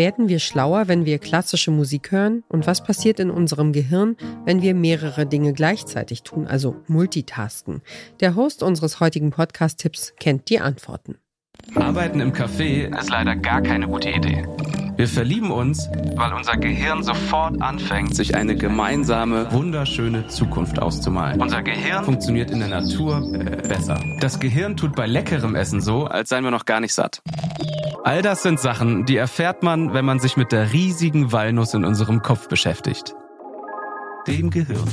Werden wir schlauer, wenn wir klassische Musik hören? Und was passiert in unserem Gehirn, wenn wir mehrere Dinge gleichzeitig tun, also multitasken? Der Host unseres heutigen Podcast-Tipps kennt die Antworten. Arbeiten im Café ist leider gar keine gute Idee. Wir verlieben uns, weil unser Gehirn sofort anfängt, sich eine gemeinsame, wunderschöne Zukunft auszumalen. Unser Gehirn funktioniert in der Natur besser. Das Gehirn tut bei leckerem Essen so, als seien wir noch gar nicht satt. All das sind Sachen, die erfährt man, wenn man sich mit der riesigen Walnuss in unserem Kopf beschäftigt. Dem Gehirn.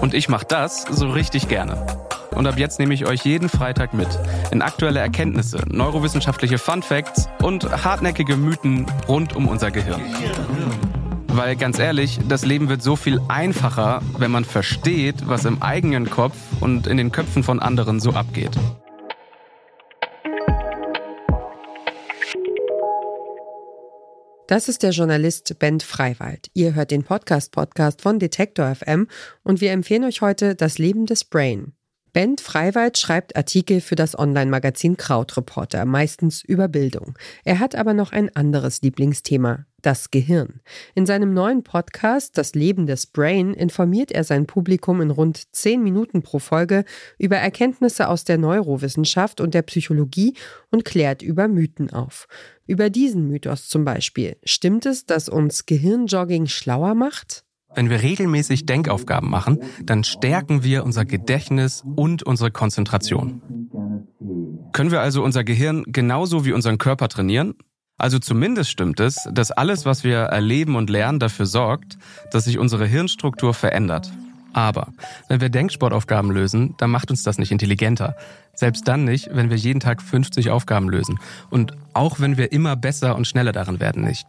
Und ich mache das so richtig gerne. Und ab jetzt nehme ich euch jeden Freitag mit in aktuelle Erkenntnisse, neurowissenschaftliche Fun Facts und hartnäckige Mythen rund um unser Gehirn. Weil ganz ehrlich, das Leben wird so viel einfacher, wenn man versteht, was im eigenen Kopf und in den Köpfen von anderen so abgeht. Das ist der Journalist Ben Freiwald. Ihr hört den Podcast-Podcast von Detektor FM und wir empfehlen euch heute Das Leben des Brain. Bent Freiwald schreibt Artikel für das Online-Magazin Krautreporter, meistens über Bildung. Er hat aber noch ein anderes Lieblingsthema, das Gehirn. In seinem neuen Podcast Das Leben des Brain informiert er sein Publikum in rund zehn Minuten pro Folge über Erkenntnisse aus der Neurowissenschaft und der Psychologie und klärt über Mythen auf. Über diesen Mythos zum Beispiel. Stimmt es, dass uns Gehirnjogging schlauer macht? Wenn wir regelmäßig Denkaufgaben machen, dann stärken wir unser Gedächtnis und unsere Konzentration. Können wir also unser Gehirn genauso wie unseren Körper trainieren? Also zumindest stimmt es, dass alles, was wir erleben und lernen, dafür sorgt, dass sich unsere Hirnstruktur verändert. Aber wenn wir Denksportaufgaben lösen, dann macht uns das nicht intelligenter. Selbst dann nicht, wenn wir jeden Tag 50 Aufgaben lösen. Und auch wenn wir immer besser und schneller darin werden nicht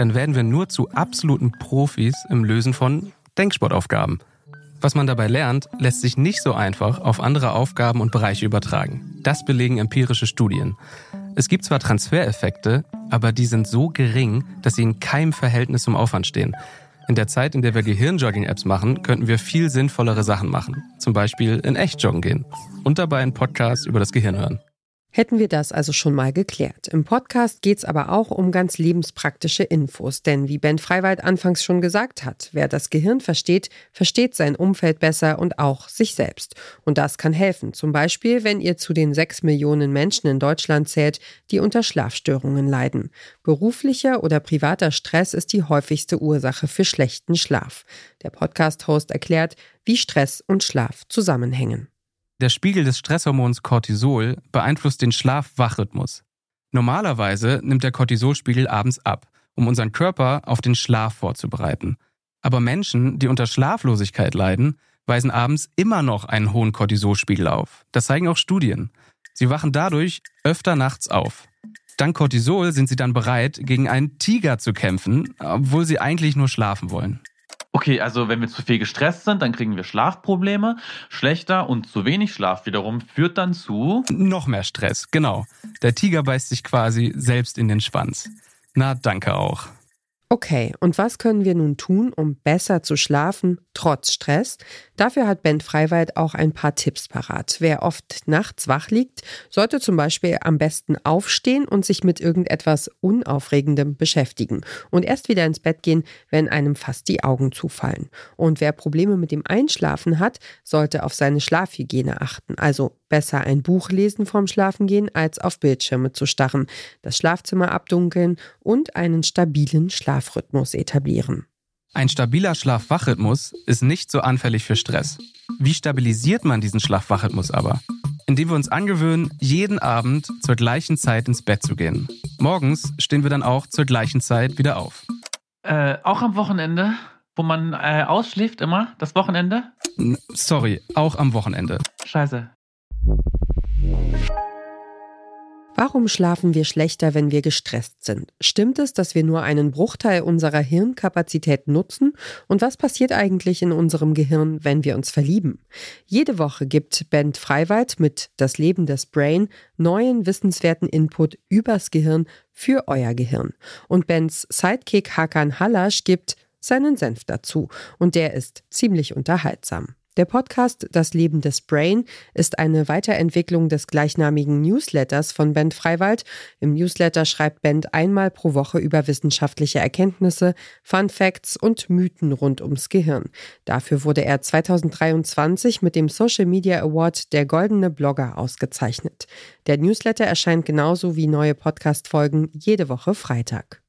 dann werden wir nur zu absoluten Profis im Lösen von Denksportaufgaben. Was man dabei lernt, lässt sich nicht so einfach auf andere Aufgaben und Bereiche übertragen. Das belegen empirische Studien. Es gibt zwar Transfereffekte, aber die sind so gering, dass sie in keinem Verhältnis zum Aufwand stehen. In der Zeit, in der wir Gehirnjogging-Apps machen, könnten wir viel sinnvollere Sachen machen. Zum Beispiel in echt joggen gehen und dabei einen Podcast über das Gehirn hören. Hätten wir das also schon mal geklärt. Im Podcast geht es aber auch um ganz lebenspraktische Infos, denn wie Ben Freiwald anfangs schon gesagt hat, wer das Gehirn versteht, versteht sein Umfeld besser und auch sich selbst. Und das kann helfen, zum Beispiel, wenn ihr zu den sechs Millionen Menschen in Deutschland zählt, die unter Schlafstörungen leiden. Beruflicher oder privater Stress ist die häufigste Ursache für schlechten Schlaf. Der Podcast-Host erklärt, wie Stress und Schlaf zusammenhängen. Der Spiegel des Stresshormons Cortisol beeinflusst den Schlaf-Wach-Rhythmus. Normalerweise nimmt der Cortisolspiegel abends ab, um unseren Körper auf den Schlaf vorzubereiten. Aber Menschen, die unter Schlaflosigkeit leiden, weisen abends immer noch einen hohen Cortisolspiegel auf. Das zeigen auch Studien. Sie wachen dadurch öfter nachts auf. Dank Cortisol sind sie dann bereit, gegen einen Tiger zu kämpfen, obwohl sie eigentlich nur schlafen wollen. Okay, also wenn wir zu viel gestresst sind, dann kriegen wir Schlafprobleme. Schlechter und zu wenig Schlaf wiederum führt dann zu noch mehr Stress. Genau. Der Tiger beißt sich quasi selbst in den Schwanz. Na, danke auch. Okay, und was können wir nun tun, um besser zu schlafen, trotz Stress? Dafür hat Ben Freiwald auch ein paar Tipps parat. Wer oft nachts wach liegt, sollte zum Beispiel am besten aufstehen und sich mit irgendetwas Unaufregendem beschäftigen und erst wieder ins Bett gehen, wenn einem fast die Augen zufallen. Und wer Probleme mit dem Einschlafen hat, sollte auf seine Schlafhygiene achten, also besser ein Buch lesen vorm Schlafengehen, als auf Bildschirme zu starren, das Schlafzimmer abdunkeln und einen stabilen Schlafrhythmus etablieren. Ein stabiler Schlaf-Wach-Rhythmus ist nicht so anfällig für Stress. Wie stabilisiert man diesen Schlaf-Wach-Rhythmus aber? Indem wir uns angewöhnen, jeden Abend zur gleichen Zeit ins Bett zu gehen. Morgens stehen wir dann auch zur gleichen Zeit wieder auf. Äh, auch am Wochenende, wo man äh, ausschläft immer, das Wochenende? Sorry, auch am Wochenende. Scheiße. Warum schlafen wir schlechter, wenn wir gestresst sind? Stimmt es, dass wir nur einen Bruchteil unserer Hirnkapazität nutzen? Und was passiert eigentlich in unserem Gehirn, wenn wir uns verlieben? Jede Woche gibt Ben Freiwald mit Das Leben des Brain neuen wissenswerten Input übers Gehirn für euer Gehirn. Und Bens Sidekick Hakan Halasch gibt seinen Senf dazu. Und der ist ziemlich unterhaltsam. Der Podcast Das Leben des Brain ist eine Weiterentwicklung des gleichnamigen Newsletters von Bent Freiwald. Im Newsletter schreibt Bent einmal pro Woche über wissenschaftliche Erkenntnisse, Fun Facts und Mythen rund ums Gehirn. Dafür wurde er 2023 mit dem Social Media Award der Goldene Blogger ausgezeichnet. Der Newsletter erscheint genauso wie neue Podcast-Folgen jede Woche Freitag.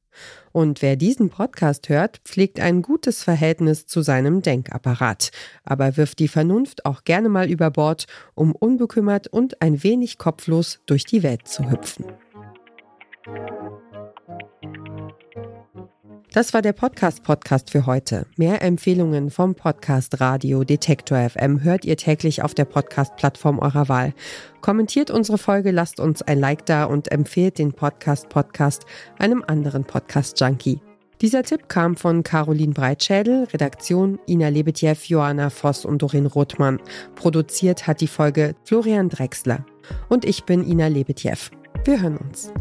Und wer diesen Podcast hört, pflegt ein gutes Verhältnis zu seinem Denkapparat, aber wirft die Vernunft auch gerne mal über Bord, um unbekümmert und ein wenig kopflos durch die Welt zu hüpfen. Das war der Podcast-Podcast für heute. Mehr Empfehlungen vom Podcast Radio Detektor FM hört ihr täglich auf der Podcast-Plattform eurer Wahl. Kommentiert unsere Folge, lasst uns ein Like da und empfehlt den Podcast-Podcast einem anderen Podcast-Junkie. Dieser Tipp kam von Caroline Breitschädel, Redaktion Ina Lebetjew, Joanna Voss und Dorin Rothmann. Produziert hat die Folge Florian Drexler. Und ich bin Ina Lebetjew. Wir hören uns.